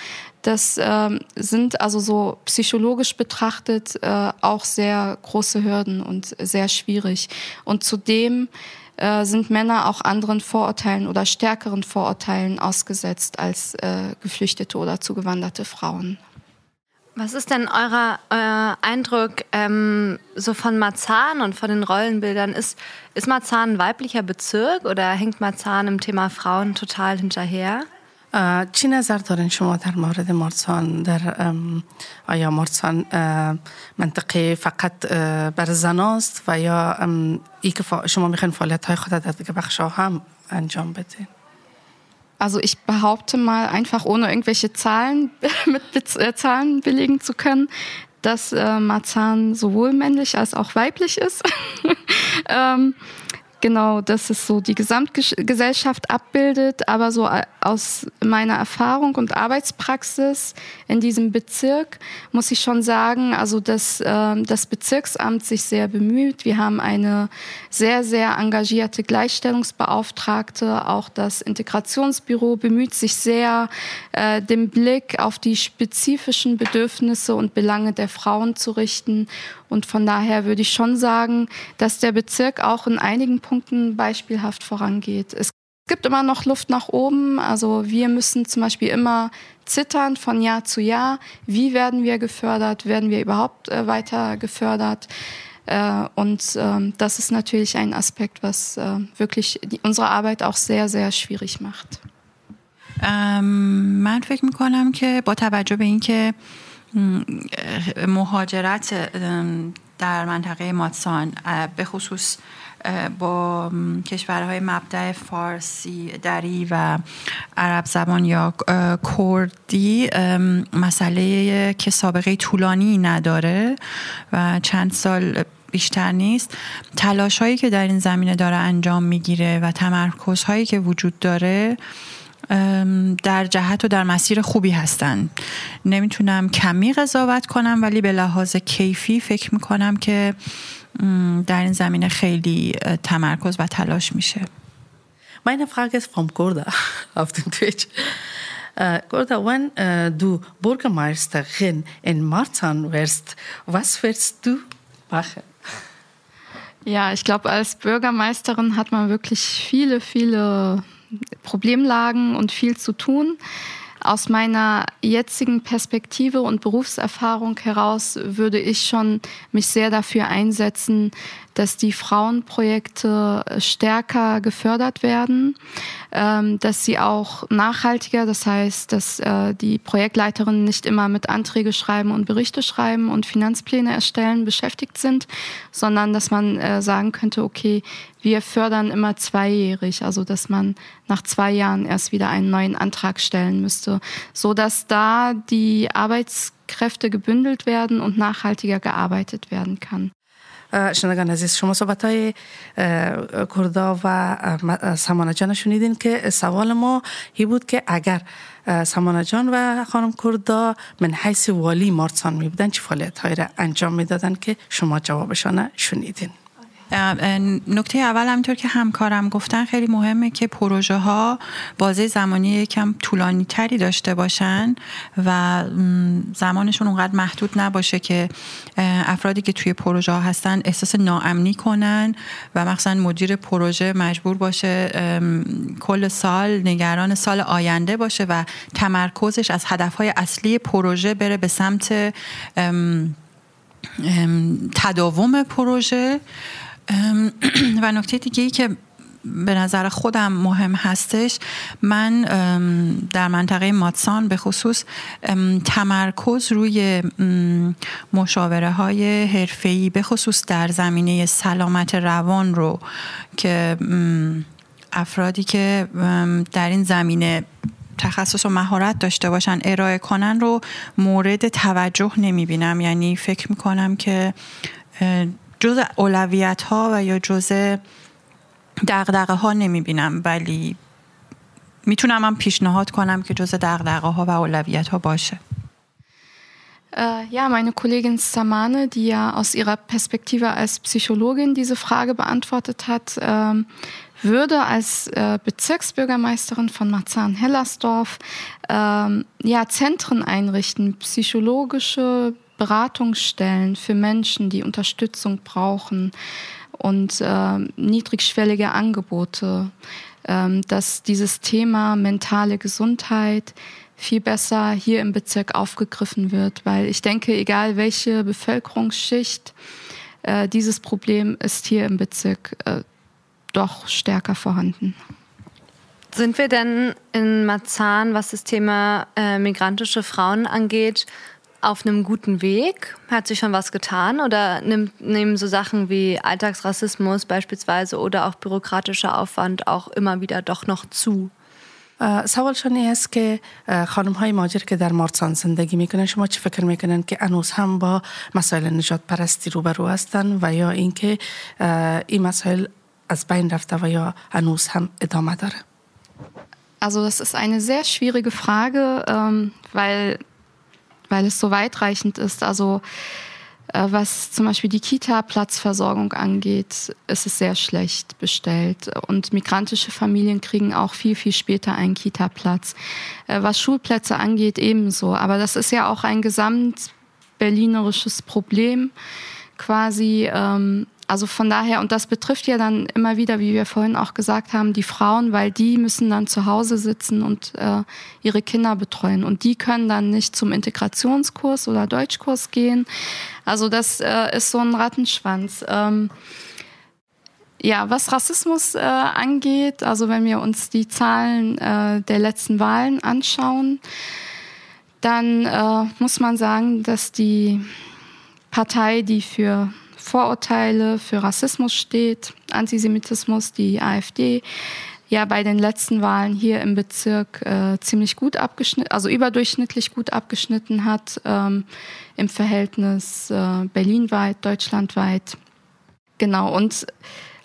Das ähm, sind also so psychologisch betrachtet äh, auch sehr große Hürden und sehr schwierig. Und zudem äh, sind Männer auch anderen Vorurteilen oder stärkeren Vorurteilen ausgesetzt als äh, geflüchtete oder zugewanderte Frauen. Was ist denn euer, euer Eindruck ähm, so von Marzahn und von den Rollenbildern? Ist, ist Marzahn ein weiblicher Bezirk oder hängt Marzahn im Thema Frauen total hinterher? چی نظر دارین شما در مورد مارسان در آیا مارسان منطقه فقط بر زناست و یا ای که شما میخواین فعالیت های خود در دیگه بخش هم انجام بدین Also ich behaupte mal einfach, ohne irgendwelche Zahlen <laughs> mit äh, Zahlen belegen zu können, dass äh, Marzahn sowohl männlich als auch weiblich ist. <laughs> ähm, genau, dass es so die Gesamtgesellschaft abbildet, aber so aus meiner Erfahrung und Arbeitspraxis in diesem Bezirk muss ich schon sagen, also dass äh, das Bezirksamt sich sehr bemüht. Wir haben eine sehr, sehr engagierte Gleichstellungsbeauftragte. Auch das Integrationsbüro bemüht sich sehr, äh, den Blick auf die spezifischen Bedürfnisse und Belange der Frauen zu richten. Und von daher würde ich schon sagen, dass der Bezirk auch in einigen Punkten beispielhaft vorangeht. Es gibt immer noch Luft nach oben. Also wir müssen zum Beispiel immer zittern von Jahr zu Jahr. Wie werden wir gefördert? Werden wir überhaupt äh, weiter gefördert? Äh, und äh, das ist natürlich ein Aspekt, was äh, wirklich die, unsere Arbeit auch sehr, sehr schwierig macht. من فکر میکنم که با توجه به اینکه مهاجرت در منطقه ماتسان به خصوص با کشورهای مبدع فارسی دری و عرب زبان یا کردی مسئله که سابقه طولانی نداره و چند سال بیشتر نیست. تلاش هایی که در این زمینه داره انجام می‌گیره و تمرکز هایی که وجود داره در جهت و در مسیر خوبی هستن. نمی‌تونم کمی قضاوت کنم ولی به لحاظ کیفی فکر می‌کنم که در این زمینه خیلی تمرکز و تلاش میشه Meine Frage ist vom Gorda auf dem Twitch. Äh, Gorda, wenn äh, du Bürgermeisterin in Marzahn wärst, was wirst du machen? Ja, ich glaube, als Bürgermeisterin hat man wirklich viele, viele Problemlagen und viel zu tun. Aus meiner jetzigen Perspektive und Berufserfahrung heraus würde ich schon mich sehr dafür einsetzen, dass die Frauenprojekte stärker gefördert werden, ähm, dass sie auch nachhaltiger, das heißt, dass äh, die Projektleiterinnen nicht immer mit Anträge schreiben und Berichte schreiben und Finanzpläne erstellen beschäftigt sind, sondern dass man äh, sagen könnte, okay, wir fördern immer zweijährig, also dass man nach zwei Jahren erst wieder einen neuen Antrag stellen müsste, so dass da die Arbeitskräfte gebündelt werden und nachhaltiger gearbeitet werden kann. شنگان عزیز شما صحبت های کردا و سمانه جان شنیدین که سوال ما هی بود که اگر سمانه جان و خانم کردا من حیث والی مارسان می بودن چه فعالیت های را انجام می‌دادن که شما جوابشان شنیدین؟ نکته اول همینطور که همکارم گفتن خیلی مهمه که پروژه ها بازه زمانی یکم طولانی تری داشته باشن و زمانشون اونقدر محدود نباشه که افرادی که توی پروژه ها هستن احساس ناامنی کنن و مخصوصا مدیر پروژه مجبور باشه کل سال نگران سال آینده باشه و تمرکزش از هدفهای اصلی پروژه بره به سمت تداوم پروژه. <clears throat> و نکته دیگه ای که به نظر خودم مهم هستش من در منطقه ماتسان به خصوص تمرکز روی مشاوره های حرفه‌ای به خصوص در زمینه سلامت روان رو که افرادی که در این زمینه تخصص و مهارت داشته باشن ارائه کنن رو مورد توجه نمی بینم یعنی فکر می کنم که جز اولویت ها و یا جز دقدقه ها نمی بینم ولی میتونم هم پیشنهاد کنم که جز دقدقه ها و اولویت ها باشه ja, meine Kollegin Samane, die ja aus ihrer Perspektive als Psychologin diese Frage beantwortet hat, ähm, würde als äh, Bezirksbürgermeisterin von Marzahn-Hellersdorf ähm, ja, Zentren einrichten, psychologische Beratungsstellen für Menschen, die Unterstützung brauchen und äh, niedrigschwellige Angebote, äh, dass dieses Thema mentale Gesundheit viel besser hier im Bezirk aufgegriffen wird, weil ich denke, egal welche Bevölkerungsschicht, äh, dieses Problem ist hier im Bezirk äh, doch stärker vorhanden. Sind wir denn in Marzahn, was das Thema äh, migrantische Frauen angeht, auf einem guten Weg? Hat sich schon was getan oder nimmt, nehmen so Sachen wie Alltagsrassismus beispielsweise oder auch bürokratischer Aufwand auch immer wieder doch noch zu? سوالشان این است که خانم های ماجر که در مارسان زندگی میکنن شما چی فکر میکنن که انوز هم با مسائل نجات پرستی روبرو هستن و یا اینکه این مسائل از بین رفته و یا انوز هم ادامه داره Also das ist eine sehr schwierige Frage, ähm, weil, weil es so weitreichend ist. Also äh, was zum Beispiel die Kita-Platzversorgung angeht, ist es sehr schlecht bestellt. Und migrantische Familien kriegen auch viel, viel später einen Kita-Platz. Äh, was Schulplätze angeht, ebenso. Aber das ist ja auch ein gesamtberlinerisches Problem quasi. Ähm, also von daher, und das betrifft ja dann immer wieder, wie wir vorhin auch gesagt haben, die Frauen, weil die müssen dann zu Hause sitzen und äh, ihre Kinder betreuen. Und die können dann nicht zum Integrationskurs oder Deutschkurs gehen. Also das äh, ist so ein Rattenschwanz. Ähm, ja, was Rassismus äh, angeht, also wenn wir uns die Zahlen äh, der letzten Wahlen anschauen, dann äh, muss man sagen, dass die Partei, die für Vorurteile, für Rassismus steht, Antisemitismus, die AfD, ja bei den letzten Wahlen hier im Bezirk äh, ziemlich gut abgeschnitten, also überdurchschnittlich gut abgeschnitten hat ähm, im Verhältnis äh, berlinweit, deutschlandweit. Genau, und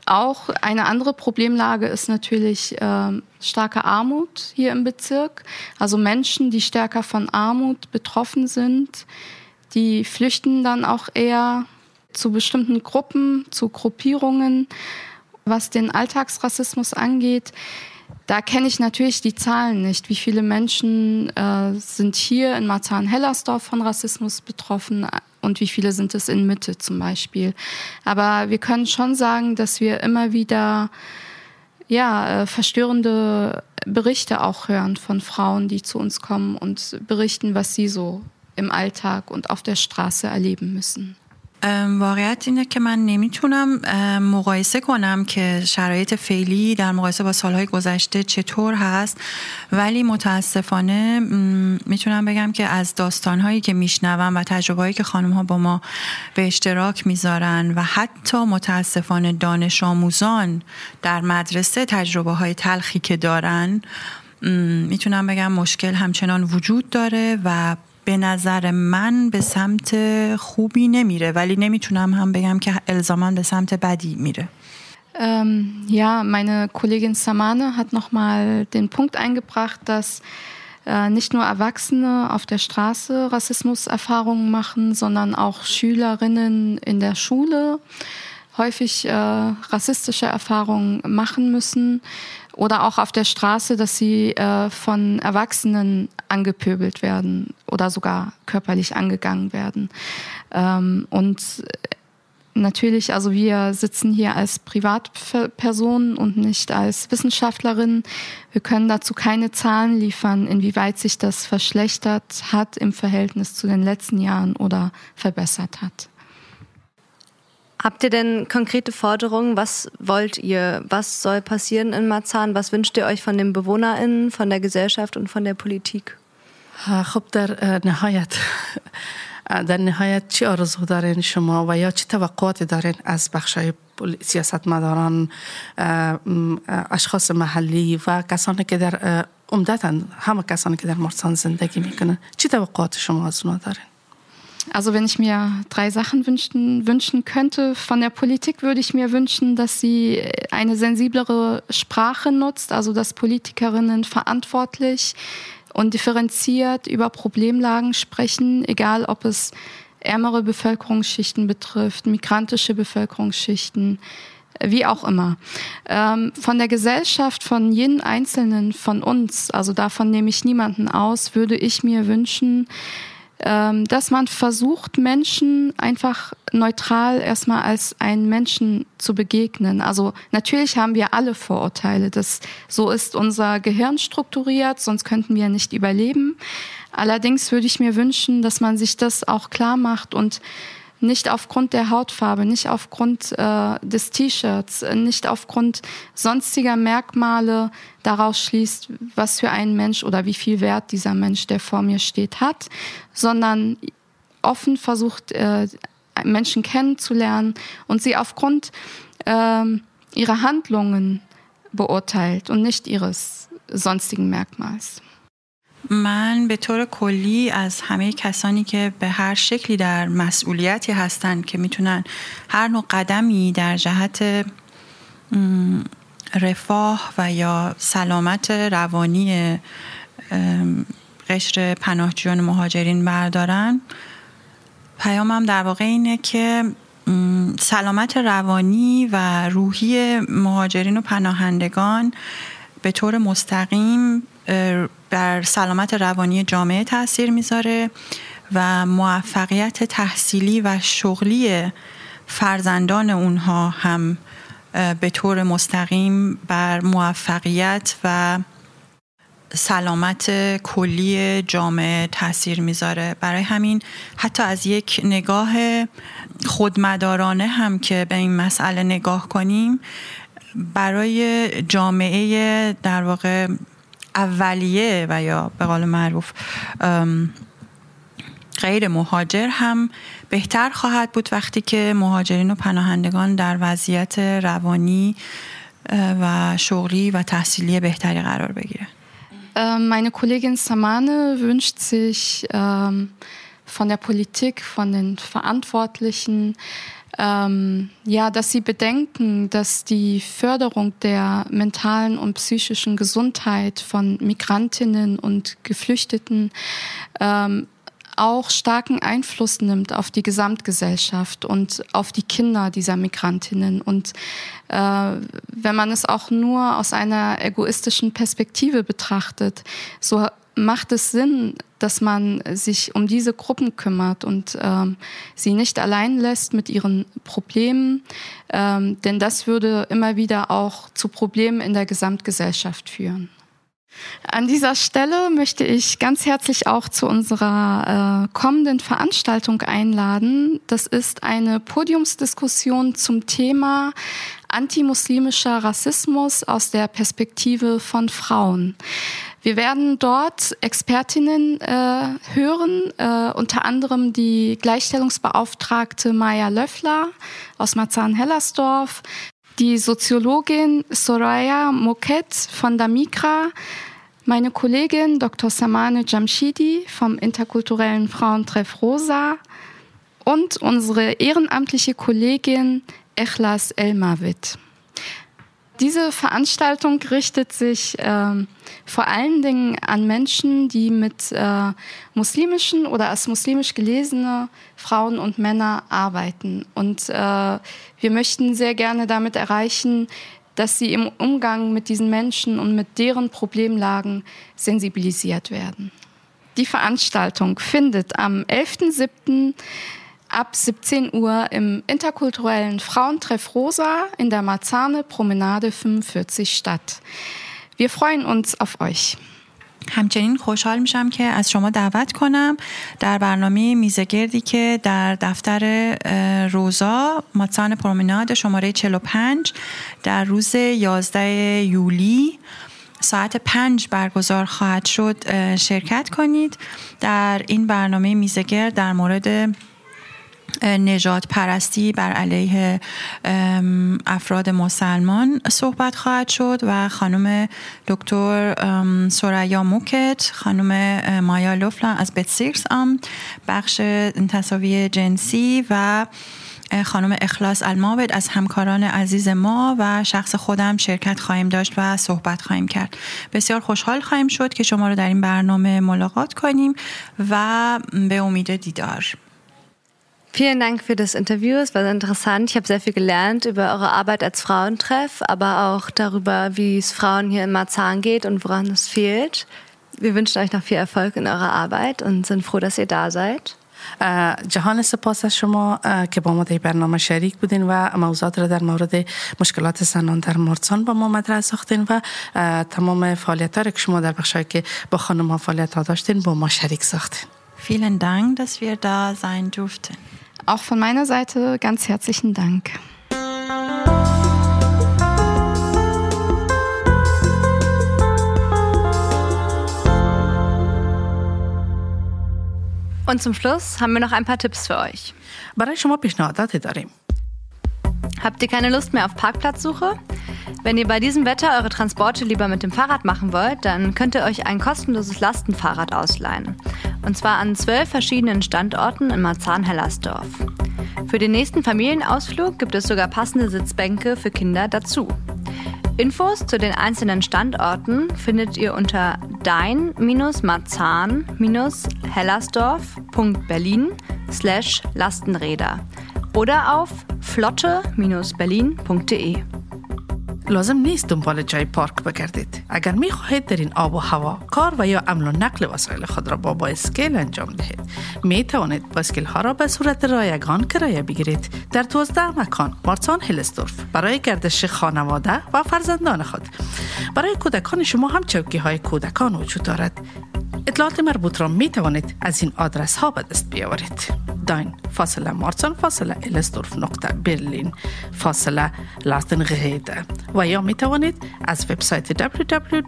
auch eine andere Problemlage ist natürlich äh, starke Armut hier im Bezirk. Also Menschen, die stärker von Armut betroffen sind, die flüchten dann auch eher zu bestimmten Gruppen, zu Gruppierungen. Was den Alltagsrassismus angeht, da kenne ich natürlich die Zahlen nicht. Wie viele Menschen äh, sind hier in Marzahn-Hellersdorf von Rassismus betroffen und wie viele sind es in Mitte zum Beispiel. Aber wir können schon sagen, dass wir immer wieder ja, äh, verstörende Berichte auch hören von Frauen, die zu uns kommen und berichten, was sie so im Alltag und auf der Straße erleben müssen. واقعیت اینه که من نمی‌تونم مقایسه کنم که شرایط فعلی در مقایسه با سالهای گذشته چطور هست. ولی متاسفانه می‌تونم بگم که از داستانهایی که میشنوم و تجربه که خانم ها با ما به اشتراک می‌ذارن و حتی متاسفانه دانش آموزان در مدرسه تجربه های تلخی که دارن می‌تونم بگم مشکل همچنان وجود داره و به نظر من به سمت خوبی نمیره ولی نمیتونم هم بگم که الزاما به سمت بدی میره Ähm, ja, meine Kollegin Samane hat nochmal den Punkt eingebracht, dass äh, nicht nur Erwachsene auf der Straße Rassismuserfahrungen machen, sondern auch Schülerinnen in der Schule häufig äh, rassistische Erfahrungen machen müssen oder auch auf der Straße, dass sie äh, von Erwachsenen angepöbelt werden oder sogar körperlich angegangen werden. Ähm, und natürlich, also wir sitzen hier als Privatpersonen und nicht als Wissenschaftlerin. Wir können dazu keine Zahlen liefern, inwieweit sich das verschlechtert hat im Verhältnis zu den letzten Jahren oder verbessert hat. Habt ihr denn konkrete Forderungen? Was wollt ihr? Was soll passieren in Marzahn? Was wünscht ihr euch von den BewohnerInnen, von der Gesellschaft und von der Politik? خب در نهایت در نهایت چی آرزو دارین شما و یا چی توقعاتی دارین از بخشای سیاستمداران اشخاص محلی و کسانی که در عمدتا همه کسانی که در مارسان زندگی میکنن چی توقعات شما از اونا دارین Also wenn ich mir drei Sachen wünschen, wünschen könnte von der Politik, würde ich mir wünschen, dass sie eine sensiblere Sprache nutzt, also dass Politikerinnen verantwortlich und differenziert über Problemlagen sprechen, egal ob es ärmere Bevölkerungsschichten betrifft, migrantische Bevölkerungsschichten, wie auch immer. Ähm, von der Gesellschaft, von jedem Einzelnen, von uns, also davon nehme ich niemanden aus, würde ich mir wünschen, dass man versucht, Menschen einfach neutral erstmal als einen Menschen zu begegnen. Also natürlich haben wir alle Vorurteile. Das, so ist unser Gehirn strukturiert, sonst könnten wir nicht überleben. Allerdings würde ich mir wünschen, dass man sich das auch klar macht und nicht aufgrund der Hautfarbe, nicht aufgrund äh, des T-Shirts, nicht aufgrund sonstiger Merkmale daraus schließt, was für ein Mensch oder wie viel Wert dieser Mensch, der vor mir steht, hat, sondern offen versucht, äh, Menschen kennenzulernen und sie aufgrund äh, ihrer Handlungen beurteilt und nicht ihres sonstigen Merkmals. من به طور کلی از همه کسانی که به هر شکلی در مسئولیتی هستند که می‌تونن هر نوع قدمی در جهت رفاه و یا سلامت روانی قشر پناهجویان مهاجرین بردارن پیامم در واقع اینه که سلامت روانی و روحی مهاجرین و پناهندگان به طور مستقیم بر سلامت روانی جامعه تاثیر می‌ذاره و موفقیت تحصیلی و شغلی فرزندان اونها هم به طور مستقیم بر موفقیت و سلامت کلی جامعه تاثیر می‌ذاره. برای همین حتی از یک نگاه خودمدارانه هم که به این مسئله نگاه کنیم برای جامعه در واقع اولیه و یا به قول معروف غیر مهاجر هم بهتر خواهد بود وقتی که مهاجرین و پناهندگان در وضعیت روانی و شغلی و تحصیلی بهتری قرار بگیره. Meine Kollegin Samane wünscht sich von der Politik, von den Verantwortlichen, ähm, ja, dass sie bedenken, dass die Förderung der mentalen und psychischen Gesundheit von Migrantinnen und Geflüchteten ähm, auch starken Einfluss nimmt auf die Gesamtgesellschaft und auf die Kinder dieser Migrantinnen. Und äh, wenn man es auch nur aus einer egoistischen Perspektive betrachtet, so macht es Sinn, dass man sich um diese Gruppen kümmert und ähm, sie nicht allein lässt mit ihren Problemen, ähm, denn das würde immer wieder auch zu Problemen in der Gesamtgesellschaft führen. An dieser Stelle möchte ich ganz herzlich auch zu unserer äh, kommenden Veranstaltung einladen. Das ist eine Podiumsdiskussion zum Thema antimuslimischer Rassismus aus der Perspektive von Frauen. Wir werden dort Expertinnen äh, hören, äh, unter anderem die Gleichstellungsbeauftragte Maya Löffler aus Marzahn-Hellersdorf, die Soziologin Soraya Moket von der Migra, meine Kollegin Dr. Samane Jamshidi vom interkulturellen Frauentreff Rosa und unsere ehrenamtliche Kollegin Echlas Elmavit. Diese Veranstaltung richtet sich äh, vor allen Dingen an Menschen, die mit äh, muslimischen oder als muslimisch gelesene Frauen und Männer arbeiten. Und äh, wir möchten sehr gerne damit erreichen, dass sie im Umgang mit diesen Menschen und mit deren Problemlagen sensibilisiert werden. Die Veranstaltung findet am 11.07 ab 17 Uhr im interkulturellen Frauentreff Rosa in der Marzahne Promenade 45 statt. Wir freuen uns auf euch. همچنین خوشحال میشم که از شما دعوت کنم در برنامه میزگردی که در دفتر روزا ماتسان پرومناد شماره 45 در روز 11 یولی ساعت پنج برگزار خواهد شد شرکت کنید در این برنامه میزگرد در مورد نجات پرستی بر علیه افراد مسلمان صحبت خواهد شد و خانم دکتر سوریا موکت خانم مایا لوفلان از بتسیرس آم بخش تصاوی جنسی و خانم اخلاص الماود از همکاران عزیز ما و شخص خودم شرکت خواهیم داشت و صحبت خواهیم کرد. بسیار خوشحال خواهیم شد که شما رو در این برنامه ملاقات کنیم و به امید دیدار. Vielen Dank für das Interview. Es war sehr interessant. Ich habe sehr viel gelernt über eure Arbeit als Frauentreff, aber auch darüber, wie es Frauen hier in Marzahn geht und woran es fehlt. Wir wünschen euch noch viel Erfolg in eurer Arbeit und sind froh, dass ihr da seid. جهان سپاس از شما که با ما در برنامه شریک بودین و موضوعات را در مورد مشکلات زنان در مارسان با ما مطرح ساختین و تمام فعالیت ها که شما در بخش که با خانم ها فعالیت ها داشتین با ما شریک ساختین Vielen Dank, dass wir da sein durften. auch von meiner Seite ganz herzlichen Dank. Und zum Schluss haben wir noch ein paar Tipps für euch. برای شما پیشنهاداتی داریم Habt ihr keine Lust mehr auf Parkplatzsuche? Wenn ihr bei diesem Wetter eure Transporte lieber mit dem Fahrrad machen wollt, dann könnt ihr euch ein kostenloses Lastenfahrrad ausleihen. Und zwar an zwölf verschiedenen Standorten in Marzahn-Hellersdorf. Für den nächsten Familienausflug gibt es sogar passende Sitzbänke für Kinder dazu. Infos zu den einzelnen Standorten findet ihr unter dein-marzahn-hellersdorf.berlin slash Lastenräder oder auf flotte-berlin.de. لازم نیست دنبال جای پارک بگردید اگر می خواهید در این آب و هوا کار و یا عمل و نقل وسایل خود را با بایسکل انجام دهید می توانید بایسکل ها را به صورت رایگان کرایه بگیرید در 12 مکان مارسان هلستورف برای گردش خانواده و فرزندان خود برای کودکان شما هم چوکی های کودکان وجود دارد اطلاعات مربوط را می توانید از این آدرس ها به دست بیاورید داین فاصله مارسان فاصله الستورف نقطه برلین فاصله لاستن غهیده و یا می توانید از وبسایت www.flote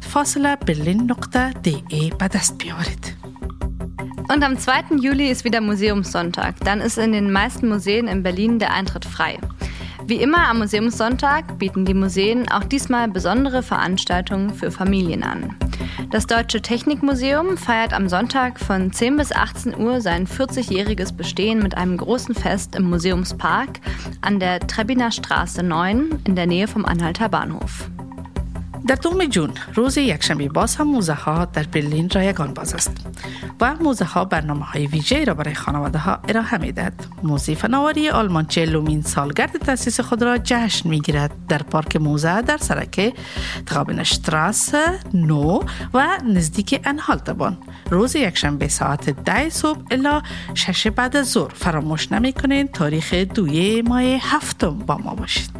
فاصله برلین نقطه دی ای به دست بیاورید Und am 2. Juli ist wieder Museumssonntag. Dann ist in den meisten Museen in Berlin der Eintritt frei. Wie immer am Museumssonntag bieten die Museen auch diesmal besondere Veranstaltungen für Familien an. Das Deutsche Technikmuseum feiert am Sonntag von 10 bis 18 Uhr sein 40-jähriges Bestehen mit einem großen Fest im Museumspark an der Trebbiner Straße 9 in der Nähe vom Anhalter Bahnhof. در دوم جون روز یکشنبه باز هم موزه ها در برلین رایگان باز است و موزه ها برنامه های ویژه را برای خانواده ها ارائه می دهد موزه فناوری آلمانچه لومین سالگرد تاسیس خود را جشن می گیرد در پارک موزه در سرک تقابل شتراس نو و نزدیک انهالتبان روز یکشنبه ساعت ده صبح الا شش بعد از ظهر فراموش نمی کنین تاریخ دوی ماه هفتم با ما باشید.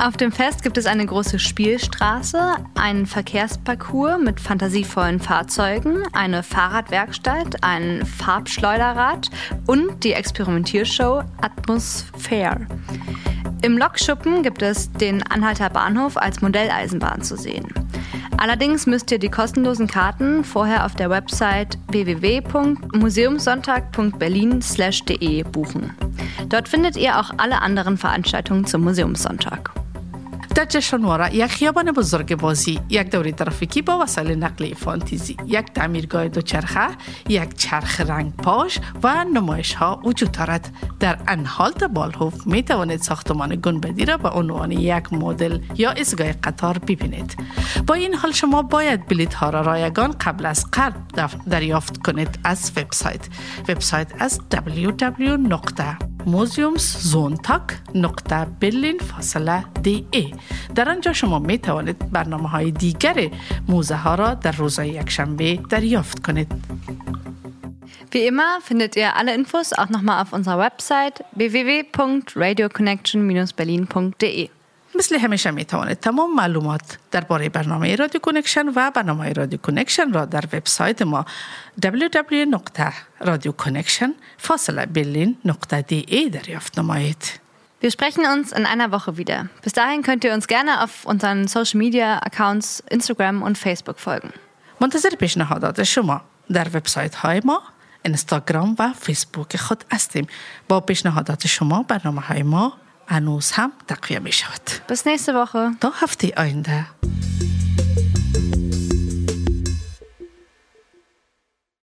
Auf dem Fest gibt es eine große Spielstraße, einen Verkehrsparcours mit fantasievollen Fahrzeugen, eine Fahrradwerkstatt, ein Farbschleuderrad und die Experimentiershow Atmosphäre. Im Lokschuppen gibt es den Anhalter Bahnhof als Modelleisenbahn zu sehen. Allerdings müsst ihr die kostenlosen Karten vorher auf der Website www.museumssonntag.berlin/de buchen. Dort findet ihr auch alle anderen Veranstaltungen zum Museumssonntag. در جشنواره یک خیابان بزرگ بازی یک دوری ترافیکی با وسایل نقلیه فانتزی یک تعمیرگاه دوچرخه یک چرخ رنگ پاش و نمایش ها وجود دارد. در انهالت بالهوف می توانید ساختمان گنبدی را به عنوان یک مدل یا ایستگاه قطار ببینید. با این حال شما باید بلیط ها را رایگان قبل از قرب دریافت کنید از وبسایت. وبسایت از www.museumszontak.berlin فاصله دی در آنجا شما می توانید برنامه های دیگر موزه ها را در روزهای یکشنبه دریافت کنید. Wie immer findet ihr alle Infos auch nochmal auf unserer Website www.radioconnection-berlin.de. مثل همیشه می توانید تمام معلومات درباره برنامه رادیو کنکشن و برنامه رادیو کنکشن را در وبسایت ما www.radioconnection-berlin.de deriافت نمایید. Wir sprechen uns in einer Woche wieder. Bis dahin könnt ihr uns gerne auf unseren Social Media Accounts Instagram und Facebook folgen. منتظر پیشنهادات شما در وبسایت های ما اینستاگرام و فیسبوک خود هستیم با پیشنهادات شما برنامه های ما هنوز هم تقویه می شود Bis nächste Woche. تا هفته آینده